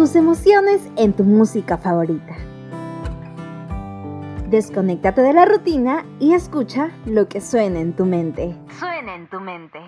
tus emociones en tu música favorita. Desconéctate de la rutina y escucha lo que suena en tu mente. Suena en tu mente.